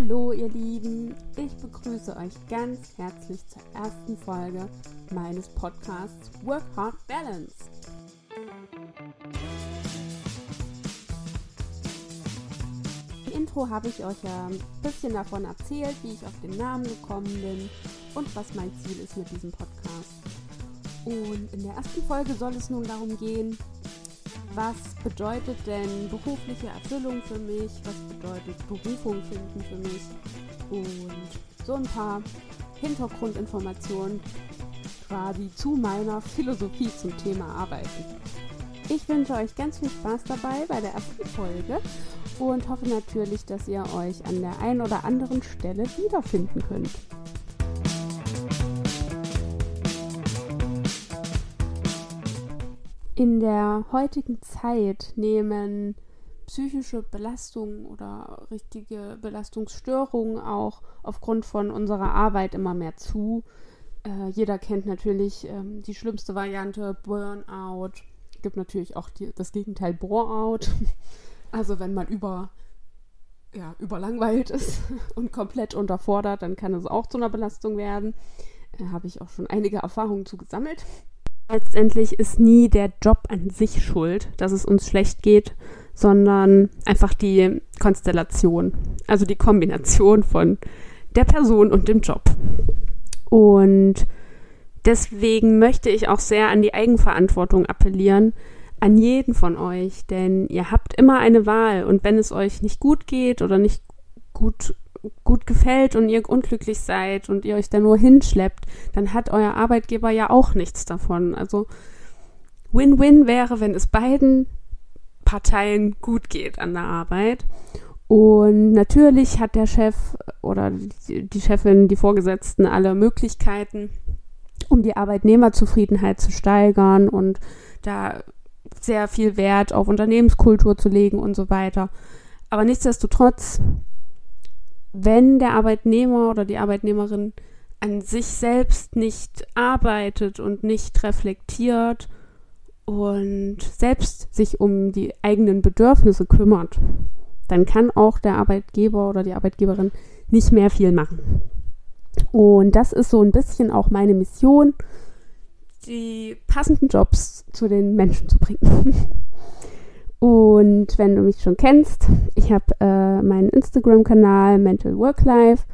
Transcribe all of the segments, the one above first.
Hallo ihr Lieben, ich begrüße euch ganz herzlich zur ersten Folge meines Podcasts Work Hard Balance. Im Intro habe ich euch ja ein bisschen davon erzählt, wie ich auf den Namen gekommen bin und was mein Ziel ist mit diesem Podcast. Und in der ersten Folge soll es nun darum gehen, was bedeutet denn berufliche Erfüllung für mich, was bedeutet Berufung finden für mich und so ein paar Hintergrundinformationen quasi zu meiner Philosophie zum Thema Arbeiten. Ich wünsche euch ganz viel Spaß dabei bei der ersten Folge und hoffe natürlich, dass ihr euch an der einen oder anderen Stelle wiederfinden könnt. In der heutigen Zeit nehmen psychische Belastungen oder richtige Belastungsstörungen auch aufgrund von unserer Arbeit immer mehr zu. Äh, jeder kennt natürlich ähm, die schlimmste Variante Burnout. Gibt natürlich auch die, das Gegenteil Boreout. Also wenn man über ja, überlangweilt ist und komplett unterfordert, dann kann es auch zu einer Belastung werden. Da äh, habe ich auch schon einige Erfahrungen zu gesammelt. Letztendlich ist nie der Job an sich schuld, dass es uns schlecht geht, sondern einfach die Konstellation, also die Kombination von der Person und dem Job. Und deswegen möchte ich auch sehr an die Eigenverantwortung appellieren, an jeden von euch, denn ihr habt immer eine Wahl und wenn es euch nicht gut geht oder nicht gut gut gefällt und ihr unglücklich seid und ihr euch da nur hinschleppt, dann hat euer Arbeitgeber ja auch nichts davon. Also Win-Win wäre, wenn es beiden Parteien gut geht an der Arbeit. Und natürlich hat der Chef oder die Chefin, die Vorgesetzten alle Möglichkeiten, um die Arbeitnehmerzufriedenheit zu steigern und da sehr viel Wert auf Unternehmenskultur zu legen und so weiter. Aber nichtsdestotrotz wenn der Arbeitnehmer oder die Arbeitnehmerin an sich selbst nicht arbeitet und nicht reflektiert und selbst sich um die eigenen Bedürfnisse kümmert, dann kann auch der Arbeitgeber oder die Arbeitgeberin nicht mehr viel machen. Und das ist so ein bisschen auch meine Mission, die passenden Jobs zu den Menschen zu bringen. Und wenn du mich schon kennst, ich habe äh, meinen Instagram-Kanal Mental Work Life.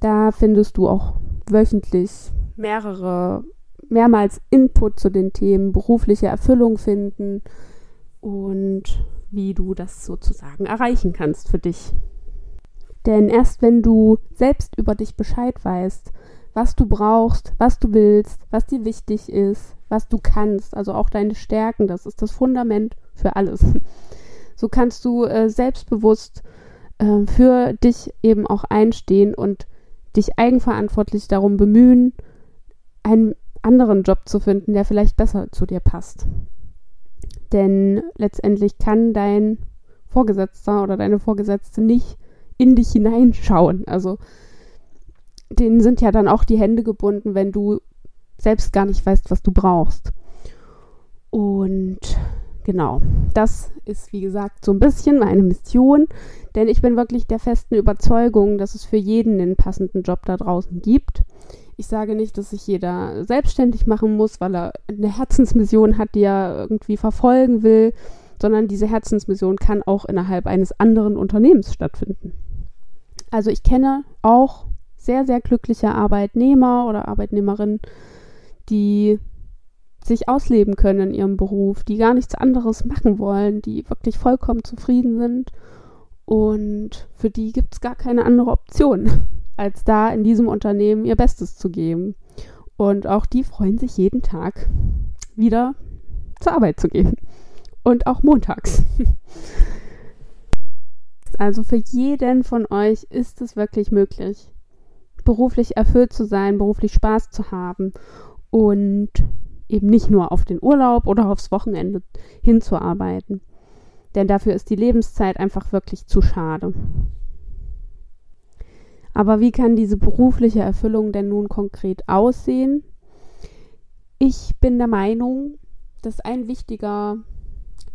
Da findest du auch wöchentlich mehrere, mehrmals Input zu den Themen berufliche Erfüllung finden und wie du das sozusagen erreichen kannst für dich. Denn erst wenn du selbst über dich Bescheid weißt, was du brauchst, was du willst, was dir wichtig ist, was du kannst, also auch deine Stärken, das ist das Fundament für alles. So kannst du äh, selbstbewusst äh, für dich eben auch einstehen und dich eigenverantwortlich darum bemühen, einen anderen Job zu finden, der vielleicht besser zu dir passt. Denn letztendlich kann dein Vorgesetzter oder deine Vorgesetzte nicht in dich hineinschauen. Also denen sind ja dann auch die Hände gebunden, wenn du selbst gar nicht weißt, was du brauchst. Genau, das ist wie gesagt so ein bisschen meine Mission, denn ich bin wirklich der festen Überzeugung, dass es für jeden einen passenden Job da draußen gibt. Ich sage nicht, dass sich jeder selbstständig machen muss, weil er eine Herzensmission hat, die er irgendwie verfolgen will, sondern diese Herzensmission kann auch innerhalb eines anderen Unternehmens stattfinden. Also ich kenne auch sehr, sehr glückliche Arbeitnehmer oder Arbeitnehmerinnen, die sich ausleben können in ihrem Beruf, die gar nichts anderes machen wollen, die wirklich vollkommen zufrieden sind. Und für die gibt es gar keine andere Option, als da in diesem Unternehmen ihr Bestes zu geben. Und auch die freuen sich jeden Tag wieder zur Arbeit zu gehen. Und auch montags. Also für jeden von euch ist es wirklich möglich, beruflich erfüllt zu sein, beruflich Spaß zu haben und eben nicht nur auf den Urlaub oder aufs Wochenende hinzuarbeiten. Denn dafür ist die Lebenszeit einfach wirklich zu schade. Aber wie kann diese berufliche Erfüllung denn nun konkret aussehen? Ich bin der Meinung, dass ein wichtiger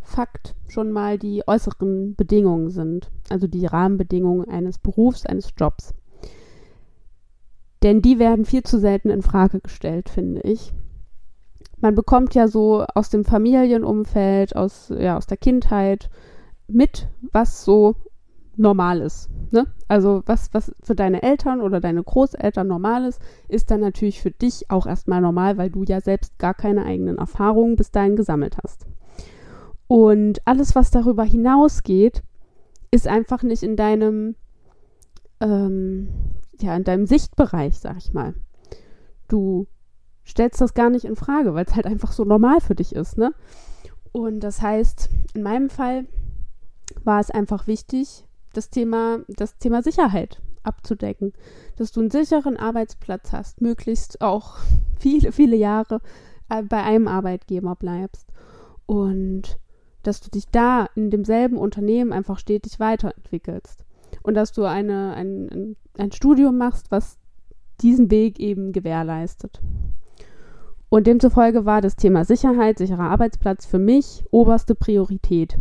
Fakt schon mal die äußeren Bedingungen sind, also die Rahmenbedingungen eines Berufs, eines Jobs. Denn die werden viel zu selten in Frage gestellt, finde ich. Man bekommt ja so aus dem Familienumfeld, aus, ja, aus der Kindheit mit, was so normal ist. Ne? Also was, was für deine Eltern oder deine Großeltern normal ist, ist dann natürlich für dich auch erstmal normal, weil du ja selbst gar keine eigenen Erfahrungen bis dahin gesammelt hast. Und alles, was darüber hinausgeht, ist einfach nicht in deinem, ähm, ja, in deinem Sichtbereich, sag ich mal. Du stellst das gar nicht in Frage, weil es halt einfach so normal für dich ist, ne? Und das heißt, in meinem Fall war es einfach wichtig, das Thema, das Thema Sicherheit abzudecken, dass du einen sicheren Arbeitsplatz hast, möglichst auch viele, viele Jahre äh, bei einem Arbeitgeber bleibst und dass du dich da in demselben Unternehmen einfach stetig weiterentwickelst und dass du eine, ein, ein Studium machst, was diesen Weg eben gewährleistet. Und demzufolge war das Thema Sicherheit, sicherer Arbeitsplatz für mich oberste Priorität.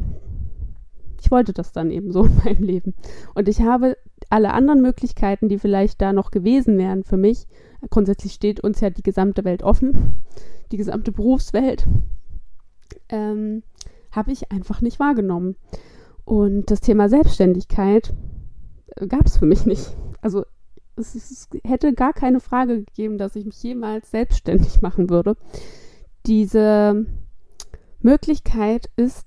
Ich wollte das dann eben so in meinem Leben. Und ich habe alle anderen Möglichkeiten, die vielleicht da noch gewesen wären für mich, grundsätzlich steht uns ja die gesamte Welt offen, die gesamte Berufswelt, ähm, habe ich einfach nicht wahrgenommen. Und das Thema Selbstständigkeit äh, gab es für mich nicht. Also es, es, hätte gar keine Frage gegeben, dass ich mich jemals selbstständig machen würde. Diese Möglichkeit ist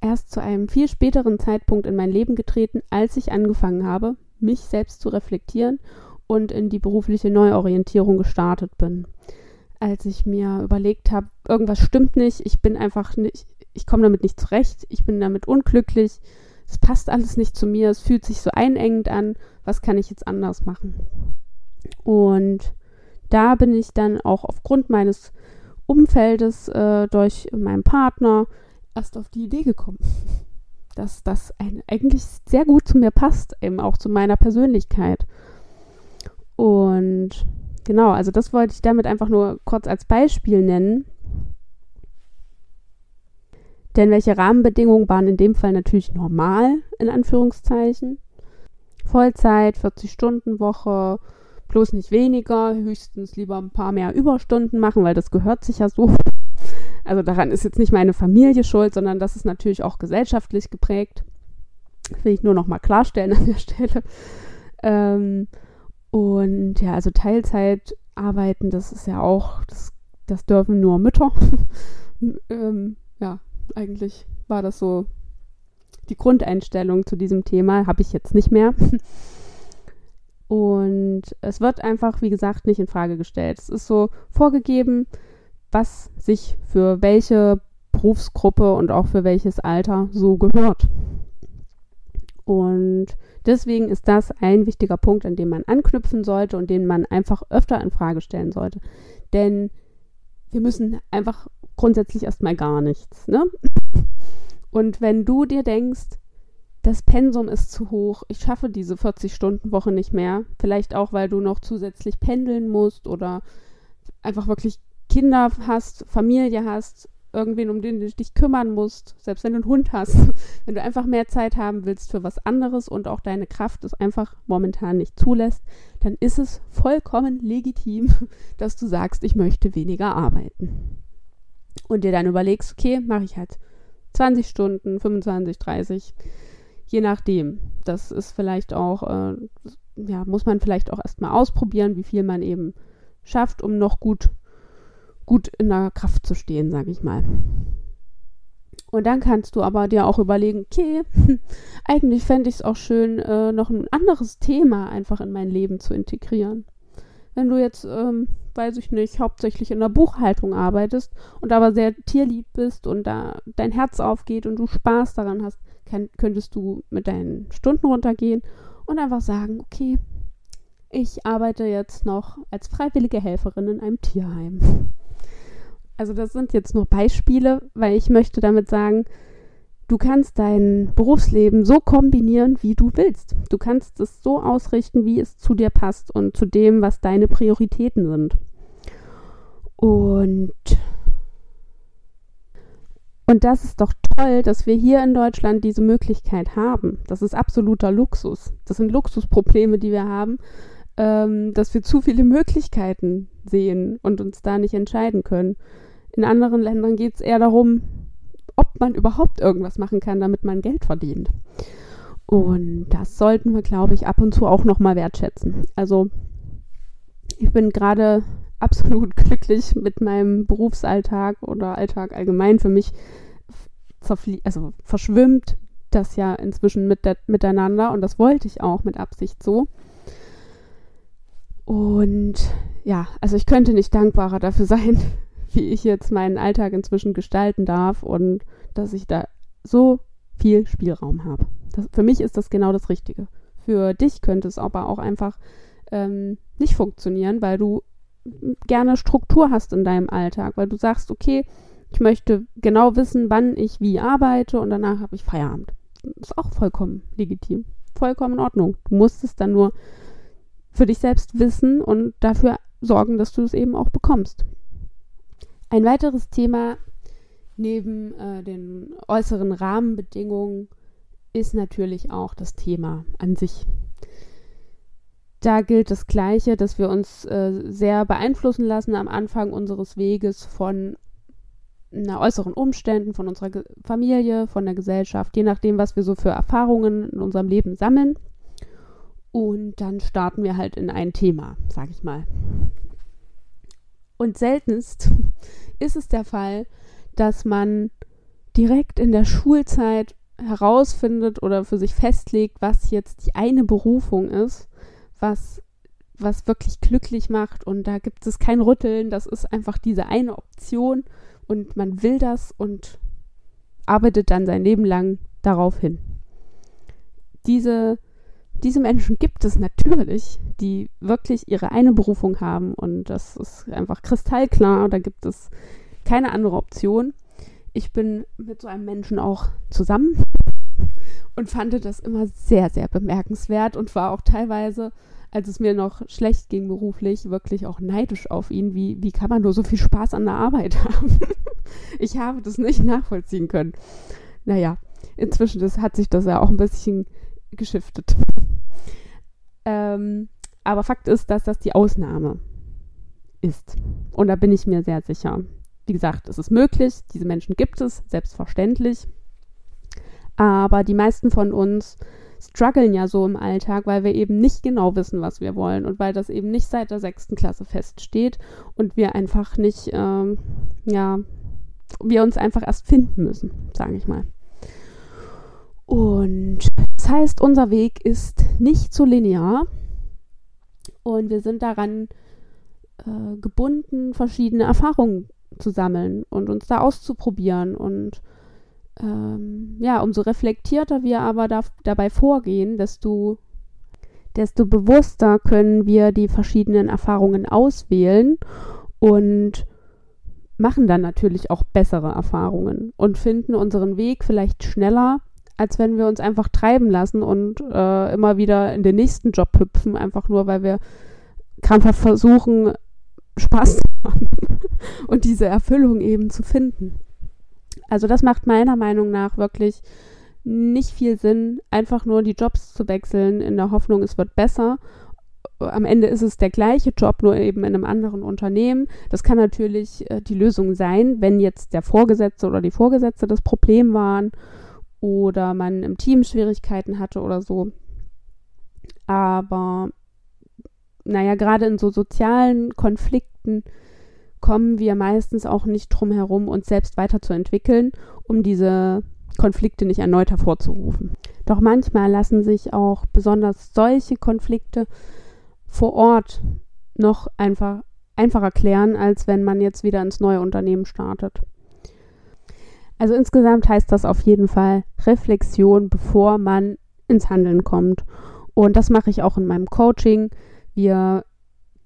erst zu einem viel späteren Zeitpunkt in mein Leben getreten, als ich angefangen habe, mich selbst zu reflektieren und in die berufliche Neuorientierung gestartet bin. Als ich mir überlegt habe, irgendwas stimmt nicht, ich bin einfach nicht, ich komme damit nicht zurecht, ich bin damit unglücklich, es passt alles nicht zu mir, es fühlt sich so einengend an, was kann ich jetzt anders machen? Und da bin ich dann auch aufgrund meines Umfeldes äh, durch meinen Partner erst auf die Idee gekommen, dass das ein, eigentlich sehr gut zu mir passt, eben auch zu meiner Persönlichkeit. Und genau, also das wollte ich damit einfach nur kurz als Beispiel nennen, denn welche Rahmenbedingungen waren in dem Fall natürlich normal, in Anführungszeichen? Vollzeit, 40-Stunden-Woche, bloß nicht weniger, höchstens lieber ein paar mehr Überstunden machen, weil das gehört sich ja so. Also daran ist jetzt nicht meine Familie schuld, sondern das ist natürlich auch gesellschaftlich geprägt. will ich nur noch mal klarstellen an der Stelle. Ähm, und ja, also Teilzeit arbeiten, das ist ja auch, das, das dürfen nur Mütter. ähm, ja, eigentlich war das so die Grundeinstellung zu diesem Thema. Habe ich jetzt nicht mehr. Und es wird einfach, wie gesagt, nicht in Frage gestellt. Es ist so vorgegeben, was sich für welche Berufsgruppe und auch für welches Alter so gehört. Und deswegen ist das ein wichtiger Punkt, an dem man anknüpfen sollte und den man einfach öfter in Frage stellen sollte. Denn wir müssen einfach grundsätzlich erstmal gar nichts. Ne? Und wenn du dir denkst, das Pensum ist zu hoch, ich schaffe diese 40-Stunden-Woche nicht mehr, vielleicht auch, weil du noch zusätzlich pendeln musst oder einfach wirklich Kinder hast, Familie hast, irgendwen, um den du dich kümmern musst, selbst wenn du einen Hund hast, wenn du einfach mehr Zeit haben willst für was anderes und auch deine Kraft es einfach momentan nicht zulässt, dann ist es vollkommen legitim, dass du sagst, ich möchte weniger arbeiten und dir dann überlegst, okay, mache ich halt 20 Stunden, 25, 30, je nachdem. Das ist vielleicht auch, äh, ja, muss man vielleicht auch erstmal ausprobieren, wie viel man eben schafft, um noch gut, gut in der Kraft zu stehen, sage ich mal. Und dann kannst du aber dir auch überlegen, okay, eigentlich fände ich es auch schön, äh, noch ein anderes Thema einfach in mein Leben zu integrieren. Wenn du jetzt ähm, weiß ich nicht, hauptsächlich in der Buchhaltung arbeitest und aber sehr tierlieb bist und da dein Herz aufgeht und du Spaß daran hast, könntest du mit deinen Stunden runtergehen und einfach sagen, okay, ich arbeite jetzt noch als freiwillige Helferin in einem Tierheim. Also das sind jetzt nur Beispiele, weil ich möchte damit sagen, du kannst dein Berufsleben so kombinieren, wie du willst. Du kannst es so ausrichten, wie es zu dir passt und zu dem, was deine Prioritäten sind. Und Und das ist doch toll, dass wir hier in Deutschland diese Möglichkeit haben. Das ist absoluter Luxus. Das sind Luxusprobleme, die wir haben, ähm, dass wir zu viele Möglichkeiten sehen und uns da nicht entscheiden können. In anderen Ländern geht es eher darum, ob man überhaupt irgendwas machen kann, damit man Geld verdient. Und das sollten wir, glaube ich, ab und zu auch nochmal wertschätzen. Also ich bin gerade absolut glücklich mit meinem Berufsalltag oder Alltag allgemein. Für mich also verschwimmt das ja inzwischen mit der, miteinander und das wollte ich auch mit Absicht so. Und ja, also ich könnte nicht dankbarer dafür sein, wie ich jetzt meinen Alltag inzwischen gestalten darf und dass ich da so viel Spielraum habe. Für mich ist das genau das Richtige. Für dich könnte es aber auch einfach ähm, nicht funktionieren, weil du gerne Struktur hast in deinem Alltag, weil du sagst, okay, ich möchte genau wissen, wann ich wie arbeite und danach habe ich Feierabend. Ist auch vollkommen legitim. Vollkommen in Ordnung. Du musst es dann nur für dich selbst wissen und dafür sorgen, dass du es eben auch bekommst. Ein weiteres Thema neben äh, den äußeren Rahmenbedingungen ist natürlich auch das Thema an sich. Da gilt das Gleiche, dass wir uns äh, sehr beeinflussen lassen am Anfang unseres Weges von na, äußeren Umständen, von unserer Ge Familie, von der Gesellschaft, je nachdem, was wir so für Erfahrungen in unserem Leben sammeln. Und dann starten wir halt in ein Thema, sag ich mal. Und seltenst ist es der Fall, dass man direkt in der Schulzeit herausfindet oder für sich festlegt, was jetzt die eine Berufung ist, was, was wirklich glücklich macht. Und da gibt es kein Rütteln, das ist einfach diese eine Option und man will das und arbeitet dann sein Leben lang darauf hin. Diese, diese Menschen gibt es natürlich, die wirklich ihre eine Berufung haben und das ist einfach kristallklar. Da gibt es keine andere Option. Ich bin mit so einem Menschen auch zusammen und fand das immer sehr, sehr bemerkenswert und war auch teilweise, als es mir noch schlecht ging beruflich, wirklich auch neidisch auf ihn. Wie, wie kann man nur so viel Spaß an der Arbeit haben? ich habe das nicht nachvollziehen können. Naja, inzwischen das, hat sich das ja auch ein bisschen geschiftet. Ähm, aber Fakt ist, dass das die Ausnahme ist. Und da bin ich mir sehr sicher. Wie gesagt, es ist möglich, diese Menschen gibt es, selbstverständlich. Aber die meisten von uns strugglen ja so im Alltag, weil wir eben nicht genau wissen, was wir wollen und weil das eben nicht seit der sechsten Klasse feststeht und wir einfach nicht, ähm, ja, wir uns einfach erst finden müssen, sage ich mal. Und das heißt, unser Weg ist nicht so linear und wir sind daran äh, gebunden, verschiedene Erfahrungen zu sammeln und uns da auszuprobieren. Und ähm, ja, umso reflektierter wir aber da, dabei vorgehen, desto, desto bewusster können wir die verschiedenen Erfahrungen auswählen und machen dann natürlich auch bessere Erfahrungen und finden unseren Weg vielleicht schneller, als wenn wir uns einfach treiben lassen und äh, immer wieder in den nächsten Job hüpfen, einfach nur weil wir krampfhaft versuchen, Spaß zu haben und diese Erfüllung eben zu finden. Also das macht meiner Meinung nach wirklich nicht viel Sinn, einfach nur die Jobs zu wechseln in der Hoffnung, es wird besser. Am Ende ist es der gleiche Job, nur eben in einem anderen Unternehmen. Das kann natürlich äh, die Lösung sein, wenn jetzt der Vorgesetzte oder die Vorgesetzte das Problem waren oder man im Team Schwierigkeiten hatte oder so. Aber naja, gerade in so sozialen Konflikten kommen wir meistens auch nicht drum herum, uns selbst weiterzuentwickeln, um diese Konflikte nicht erneut hervorzurufen. Doch manchmal lassen sich auch besonders solche Konflikte vor Ort noch einfach einfacher klären, als wenn man jetzt wieder ins neue Unternehmen startet. Also insgesamt heißt das auf jeden Fall Reflexion, bevor man ins Handeln kommt. Und das mache ich auch in meinem Coaching. Wir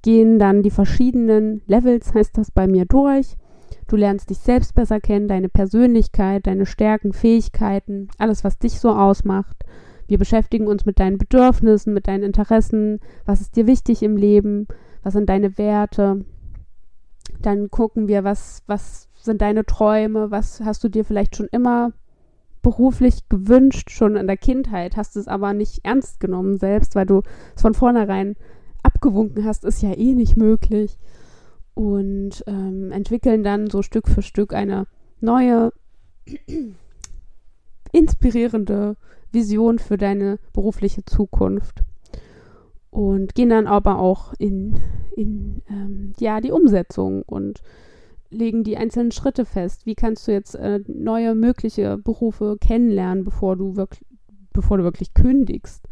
gehen dann die verschiedenen Levels, heißt das bei mir, durch. Du lernst dich selbst besser kennen, deine Persönlichkeit, deine Stärken, Fähigkeiten, alles, was dich so ausmacht. Wir beschäftigen uns mit deinen Bedürfnissen, mit deinen Interessen, was ist dir wichtig im Leben, was sind deine Werte. Dann gucken wir, was, was sind deine Träume? Was hast du dir vielleicht schon immer beruflich gewünscht, schon in der Kindheit, hast es aber nicht ernst genommen selbst, weil du es von vornherein abgewunken hast, ist ja eh nicht möglich. Und ähm, entwickeln dann so Stück für Stück eine neue, inspirierende Vision für deine berufliche Zukunft. Und gehen dann aber auch in, in ähm, ja, die Umsetzung und legen die einzelnen Schritte fest. Wie kannst du jetzt äh, neue mögliche Berufe kennenlernen, bevor du wirklich, bevor du wirklich kündigst?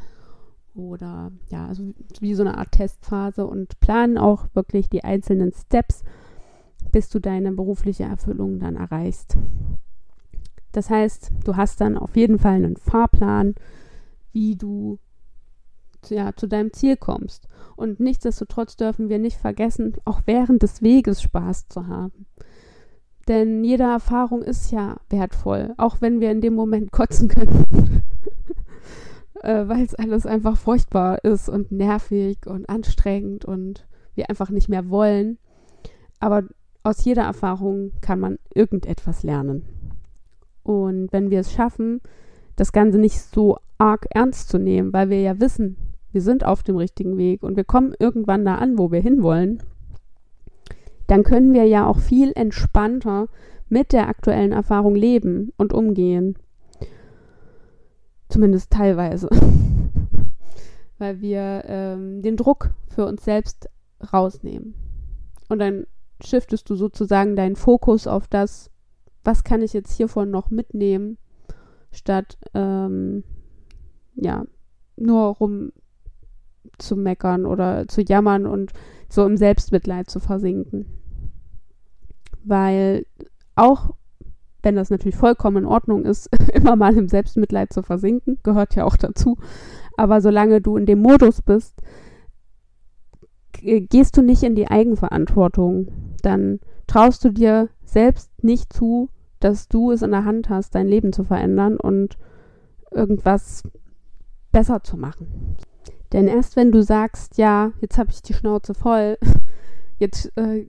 Oder ja, also wie so eine Art Testphase und planen auch wirklich die einzelnen Steps, bis du deine berufliche Erfüllung dann erreichst. Das heißt, du hast dann auf jeden Fall einen Fahrplan, wie du ja, zu deinem Ziel kommst. Und nichtsdestotrotz dürfen wir nicht vergessen, auch während des Weges Spaß zu haben. Denn jede Erfahrung ist ja wertvoll, auch wenn wir in dem Moment kotzen können, äh, weil es alles einfach furchtbar ist und nervig und anstrengend und wir einfach nicht mehr wollen. Aber aus jeder Erfahrung kann man irgendetwas lernen. Und wenn wir es schaffen, das Ganze nicht so arg ernst zu nehmen, weil wir ja wissen, wir sind auf dem richtigen Weg und wir kommen irgendwann da an, wo wir hinwollen, dann können wir ja auch viel entspannter mit der aktuellen Erfahrung leben und umgehen. Zumindest teilweise. Weil wir ähm, den Druck für uns selbst rausnehmen. Und dann shiftest du sozusagen deinen Fokus auf das, was kann ich jetzt hiervon noch mitnehmen, statt ähm, ja, nur rum zu meckern oder zu jammern und so im Selbstmitleid zu versinken. Weil auch wenn das natürlich vollkommen in Ordnung ist, immer mal im Selbstmitleid zu versinken, gehört ja auch dazu. Aber solange du in dem Modus bist, gehst du nicht in die Eigenverantwortung. Dann traust du dir selbst nicht zu, dass du es in der Hand hast, dein Leben zu verändern und irgendwas besser zu machen. Denn erst wenn du sagst, ja, jetzt habe ich die Schnauze voll, jetzt, äh,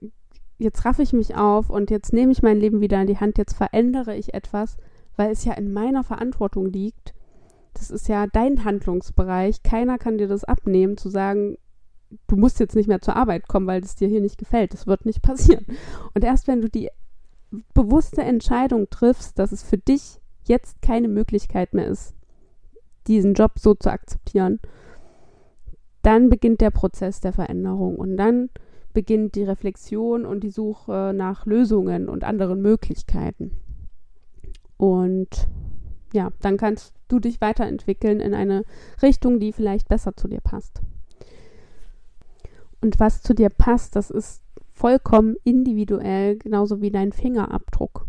jetzt raffe ich mich auf und jetzt nehme ich mein Leben wieder in die Hand, jetzt verändere ich etwas, weil es ja in meiner Verantwortung liegt. Das ist ja dein Handlungsbereich. Keiner kann dir das abnehmen, zu sagen, du musst jetzt nicht mehr zur Arbeit kommen, weil es dir hier nicht gefällt. Das wird nicht passieren. Und erst wenn du die bewusste Entscheidung triffst, dass es für dich jetzt keine Möglichkeit mehr ist, diesen Job so zu akzeptieren, dann beginnt der Prozess der Veränderung und dann beginnt die Reflexion und die Suche nach Lösungen und anderen Möglichkeiten. Und ja, dann kannst du dich weiterentwickeln in eine Richtung, die vielleicht besser zu dir passt. Und was zu dir passt, das ist vollkommen individuell, genauso wie dein Fingerabdruck.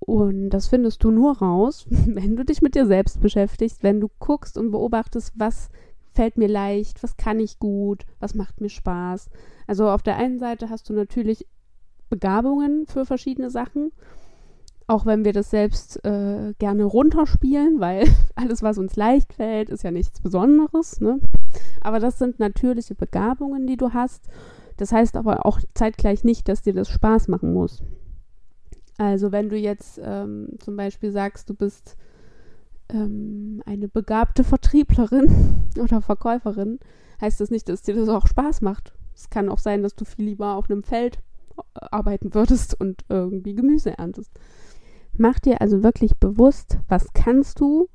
Und das findest du nur raus, wenn du dich mit dir selbst beschäftigst, wenn du guckst und beobachtest, was fällt mir leicht, was kann ich gut, was macht mir Spaß. Also auf der einen Seite hast du natürlich Begabungen für verschiedene Sachen, auch wenn wir das selbst äh, gerne runterspielen, weil alles, was uns leicht fällt, ist ja nichts Besonderes. Ne? Aber das sind natürliche Begabungen, die du hast. Das heißt aber auch zeitgleich nicht, dass dir das Spaß machen muss. Also wenn du jetzt ähm, zum Beispiel sagst, du bist ähm, eine begabte Vertrieblerin oder Verkäuferin, heißt das nicht, dass dir das auch Spaß macht. Es kann auch sein, dass du viel lieber auf einem Feld äh, arbeiten würdest und irgendwie Gemüse erntest. Mach dir also wirklich bewusst, was kannst du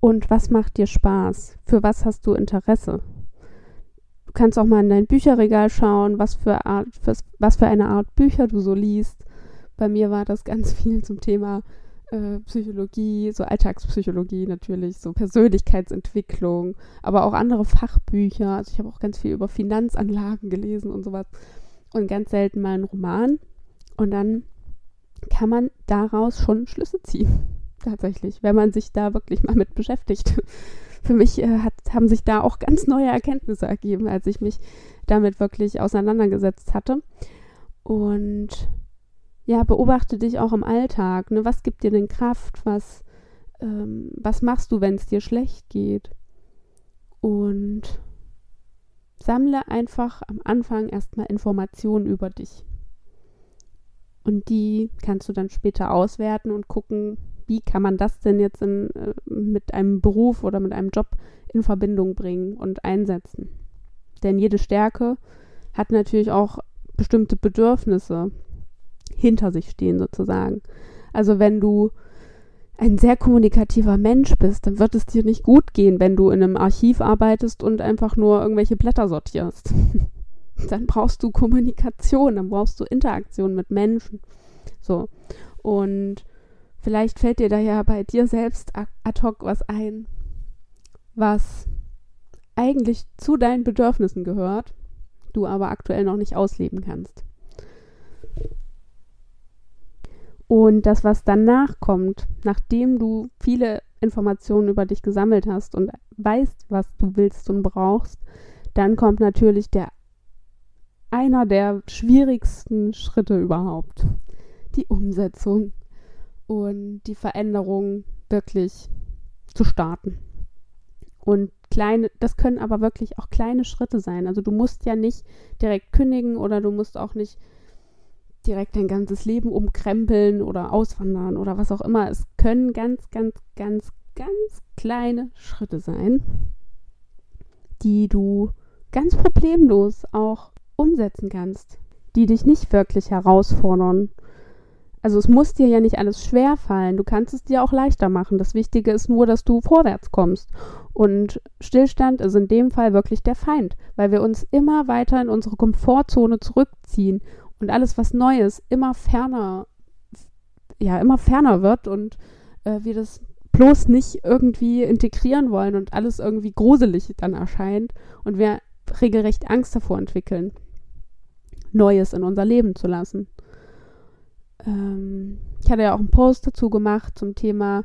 und was macht dir Spaß? Für was hast du Interesse? Du kannst auch mal in dein Bücherregal schauen, was für, Art, was für eine Art Bücher du so liest. Bei mir war das ganz viel zum Thema äh, Psychologie, so Alltagspsychologie natürlich, so Persönlichkeitsentwicklung, aber auch andere Fachbücher. Also ich habe auch ganz viel über Finanzanlagen gelesen und sowas und ganz selten mal einen Roman. Und dann kann man daraus schon Schlüsse ziehen, tatsächlich, wenn man sich da wirklich mal mit beschäftigt. Für mich äh, hat, haben sich da auch ganz neue Erkenntnisse ergeben, als ich mich damit wirklich auseinandergesetzt hatte. Und ja, beobachte dich auch im Alltag. Ne? Was gibt dir denn Kraft? Was, ähm, was machst du, wenn es dir schlecht geht? Und sammle einfach am Anfang erstmal Informationen über dich. Und die kannst du dann später auswerten und gucken, wie kann man das denn jetzt in, äh, mit einem Beruf oder mit einem Job in Verbindung bringen und einsetzen. Denn jede Stärke hat natürlich auch bestimmte Bedürfnisse hinter sich stehen sozusagen. Also wenn du ein sehr kommunikativer Mensch bist, dann wird es dir nicht gut gehen, wenn du in einem Archiv arbeitest und einfach nur irgendwelche Blätter sortierst. dann brauchst du Kommunikation, dann brauchst du Interaktion mit Menschen. So. Und vielleicht fällt dir da ja bei dir selbst ad hoc was ein, was eigentlich zu deinen Bedürfnissen gehört, du aber aktuell noch nicht ausleben kannst. Und das, was danach kommt, nachdem du viele Informationen über dich gesammelt hast und weißt, was du willst und brauchst, dann kommt natürlich der einer der schwierigsten Schritte überhaupt. Die Umsetzung und die Veränderung wirklich zu starten. Und kleine, das können aber wirklich auch kleine Schritte sein. Also du musst ja nicht direkt kündigen oder du musst auch nicht direkt dein ganzes Leben umkrempeln oder auswandern oder was auch immer. Es können ganz, ganz, ganz, ganz kleine Schritte sein, die du ganz problemlos auch umsetzen kannst, die dich nicht wirklich herausfordern. Also es muss dir ja nicht alles schwer fallen, du kannst es dir auch leichter machen. Das Wichtige ist nur, dass du vorwärts kommst. Und Stillstand ist in dem Fall wirklich der Feind, weil wir uns immer weiter in unsere Komfortzone zurückziehen und alles, was neu ist, immer ferner, ja, immer ferner wird und äh, wir das bloß nicht irgendwie integrieren wollen und alles irgendwie gruselig dann erscheint und wir regelrecht Angst davor entwickeln, Neues in unser Leben zu lassen. Ähm, ich hatte ja auch einen Post dazu gemacht zum Thema,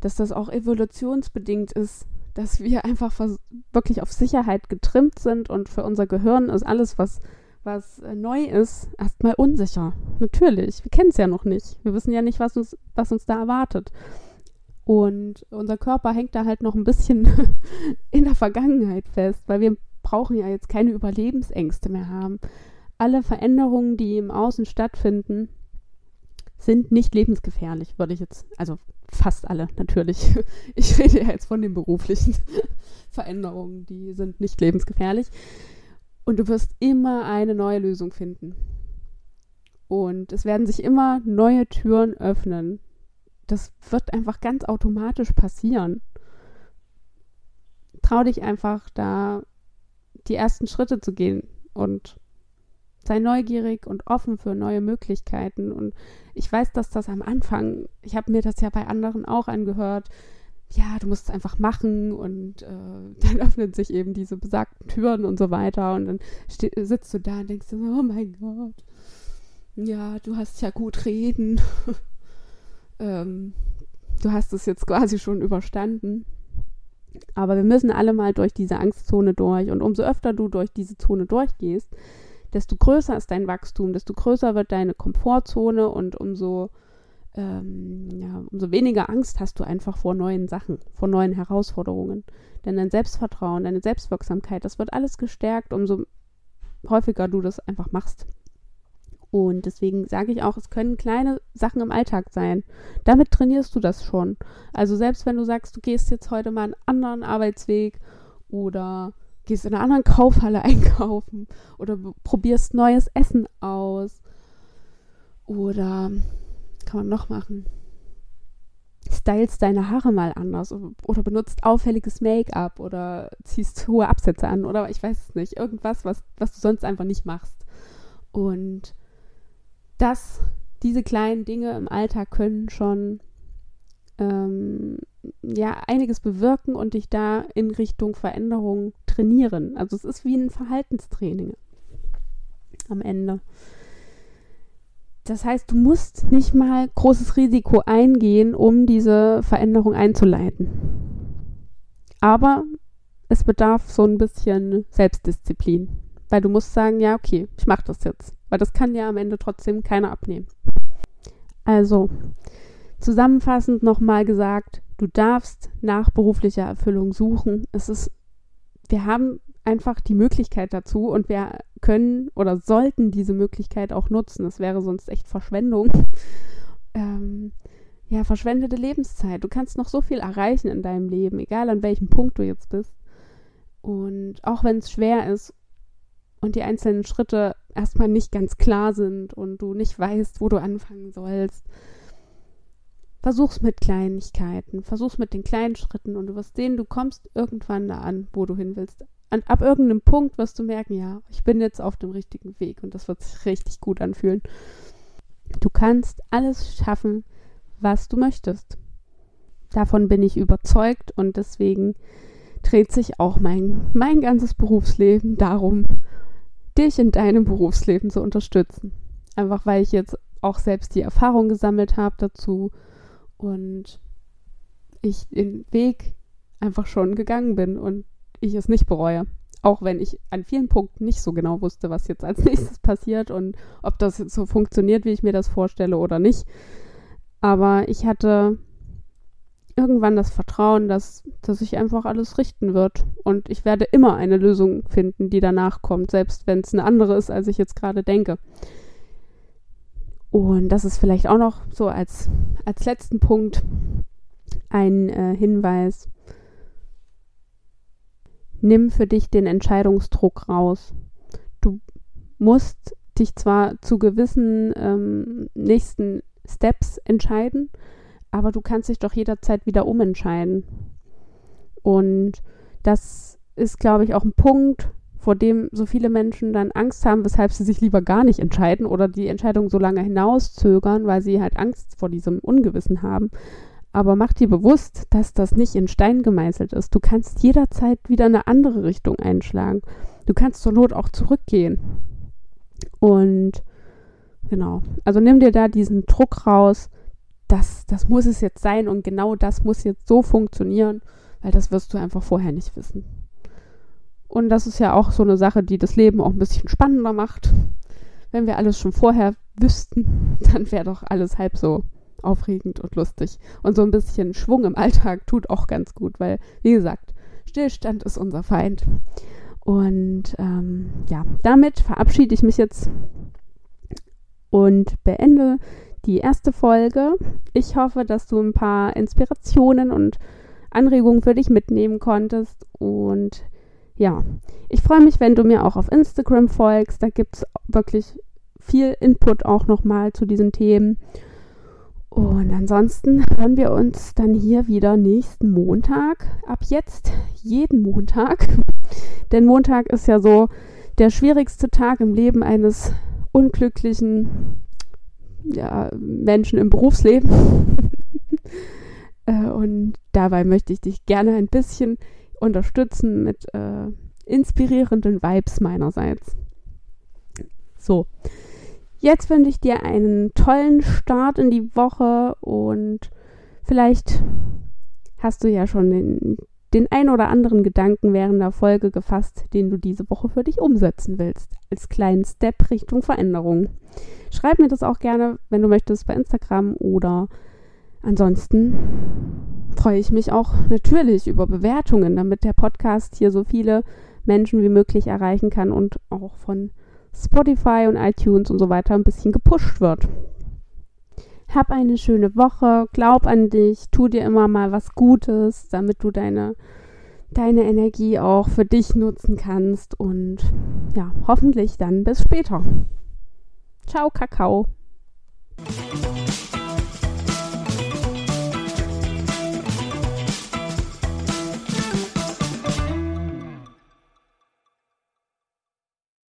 dass das auch evolutionsbedingt ist, dass wir einfach wirklich auf Sicherheit getrimmt sind und für unser Gehirn ist alles, was was äh, neu ist, erstmal unsicher. Natürlich, wir kennen es ja noch nicht. Wir wissen ja nicht, was uns, was uns da erwartet. Und unser Körper hängt da halt noch ein bisschen in der Vergangenheit fest, weil wir brauchen ja jetzt keine Überlebensängste mehr haben. Alle Veränderungen, die im Außen stattfinden, sind nicht lebensgefährlich, würde ich jetzt, also fast alle natürlich. Ich rede ja jetzt von den beruflichen Veränderungen, die sind nicht lebensgefährlich. Und du wirst immer eine neue Lösung finden. Und es werden sich immer neue Türen öffnen. Das wird einfach ganz automatisch passieren. Trau dich einfach da die ersten Schritte zu gehen und sei neugierig und offen für neue Möglichkeiten. Und ich weiß, dass das am Anfang, ich habe mir das ja bei anderen auch angehört, ja, du musst es einfach machen und äh, dann öffnen sich eben diese besagten Türen und so weiter und dann sitzt du da und denkst du, oh mein Gott, ja, du hast ja gut reden. ähm, du hast es jetzt quasi schon überstanden. Aber wir müssen alle mal durch diese Angstzone durch und umso öfter du durch diese Zone durchgehst, desto größer ist dein Wachstum, desto größer wird deine Komfortzone und umso ähm, ja, umso weniger Angst hast du einfach vor neuen Sachen, vor neuen Herausforderungen. Denn dein Selbstvertrauen, deine Selbstwirksamkeit, das wird alles gestärkt, umso häufiger du das einfach machst. Und deswegen sage ich auch, es können kleine Sachen im Alltag sein. Damit trainierst du das schon. Also selbst wenn du sagst, du gehst jetzt heute mal einen anderen Arbeitsweg oder gehst in einer anderen Kaufhalle einkaufen oder probierst neues Essen aus oder kann man noch machen? Stylst deine Haare mal anders oder benutzt auffälliges Make-up oder ziehst hohe Absätze an oder ich weiß es nicht. Irgendwas, was, was du sonst einfach nicht machst. Und das, diese kleinen Dinge im Alltag können schon ähm, ja einiges bewirken und dich da in Richtung Veränderung trainieren. Also es ist wie ein Verhaltenstraining am Ende. Das heißt, du musst nicht mal großes Risiko eingehen, um diese Veränderung einzuleiten. Aber es bedarf so ein bisschen Selbstdisziplin, weil du musst sagen, ja, okay, ich mache das jetzt, weil das kann ja am Ende trotzdem keiner abnehmen. Also, zusammenfassend nochmal gesagt, du darfst nach beruflicher Erfüllung suchen. Es ist, wir haben einfach die Möglichkeit dazu und wir können oder sollten diese Möglichkeit auch nutzen. Das wäre sonst echt Verschwendung. Ähm, ja, verschwendete Lebenszeit. Du kannst noch so viel erreichen in deinem Leben, egal an welchem Punkt du jetzt bist. Und auch wenn es schwer ist und die einzelnen Schritte erstmal nicht ganz klar sind und du nicht weißt, wo du anfangen sollst, versuch's mit Kleinigkeiten, versuch's mit den kleinen Schritten und du wirst sehen, du kommst irgendwann da an, wo du hin willst. Und ab irgendeinem Punkt wirst du merken, ja, ich bin jetzt auf dem richtigen Weg und das wird sich richtig gut anfühlen. Du kannst alles schaffen, was du möchtest. Davon bin ich überzeugt und deswegen dreht sich auch mein, mein ganzes Berufsleben darum, dich in deinem Berufsleben zu unterstützen. Einfach weil ich jetzt auch selbst die Erfahrung gesammelt habe dazu und ich den Weg einfach schon gegangen bin und ich es nicht bereue. Auch wenn ich an vielen Punkten nicht so genau wusste, was jetzt als nächstes passiert und ob das jetzt so funktioniert, wie ich mir das vorstelle oder nicht. Aber ich hatte irgendwann das Vertrauen, dass, sich einfach alles richten wird. Und ich werde immer eine Lösung finden, die danach kommt, selbst wenn es eine andere ist, als ich jetzt gerade denke. Und das ist vielleicht auch noch so als, als letzten Punkt ein äh, Hinweis. Nimm für dich den Entscheidungsdruck raus. Du musst dich zwar zu gewissen ähm, nächsten Steps entscheiden, aber du kannst dich doch jederzeit wieder umentscheiden. Und das ist, glaube ich, auch ein Punkt, vor dem so viele Menschen dann Angst haben, weshalb sie sich lieber gar nicht entscheiden oder die Entscheidung so lange hinauszögern, weil sie halt Angst vor diesem Ungewissen haben. Aber mach dir bewusst, dass das nicht in Stein gemeißelt ist. Du kannst jederzeit wieder eine andere Richtung einschlagen. Du kannst zur Not auch zurückgehen. Und genau, also nimm dir da diesen Druck raus, das, das muss es jetzt sein und genau das muss jetzt so funktionieren, weil das wirst du einfach vorher nicht wissen. Und das ist ja auch so eine Sache, die das Leben auch ein bisschen spannender macht. Wenn wir alles schon vorher wüssten, dann wäre doch alles halb so aufregend und lustig. Und so ein bisschen Schwung im Alltag tut auch ganz gut, weil, wie gesagt, Stillstand ist unser Feind. Und ähm, ja, damit verabschiede ich mich jetzt und beende die erste Folge. Ich hoffe, dass du ein paar Inspirationen und Anregungen für dich mitnehmen konntest. Und ja, ich freue mich, wenn du mir auch auf Instagram folgst. Da gibt es wirklich viel Input auch nochmal zu diesen Themen. Und ansonsten hören wir uns dann hier wieder nächsten Montag. Ab jetzt jeden Montag. Denn Montag ist ja so der schwierigste Tag im Leben eines unglücklichen ja, Menschen im Berufsleben. äh, und dabei möchte ich dich gerne ein bisschen unterstützen mit äh, inspirierenden Vibes meinerseits. So, jetzt wünsche ich dir einen tollen Start in die Woche und vielleicht hast du ja schon den, den ein oder anderen Gedanken während der Folge gefasst, den du diese Woche für dich umsetzen willst, als kleinen Step Richtung Veränderung. Schreib mir das auch gerne, wenn du möchtest, bei Instagram oder ansonsten freue ich mich auch natürlich über Bewertungen, damit der Podcast hier so viele Menschen wie möglich erreichen kann und auch von Spotify und iTunes und so weiter ein bisschen gepusht wird. Hab eine schöne Woche, glaub an dich, tu dir immer mal was Gutes, damit du deine, deine Energie auch für dich nutzen kannst und ja, hoffentlich dann bis später. Ciao, Kakao.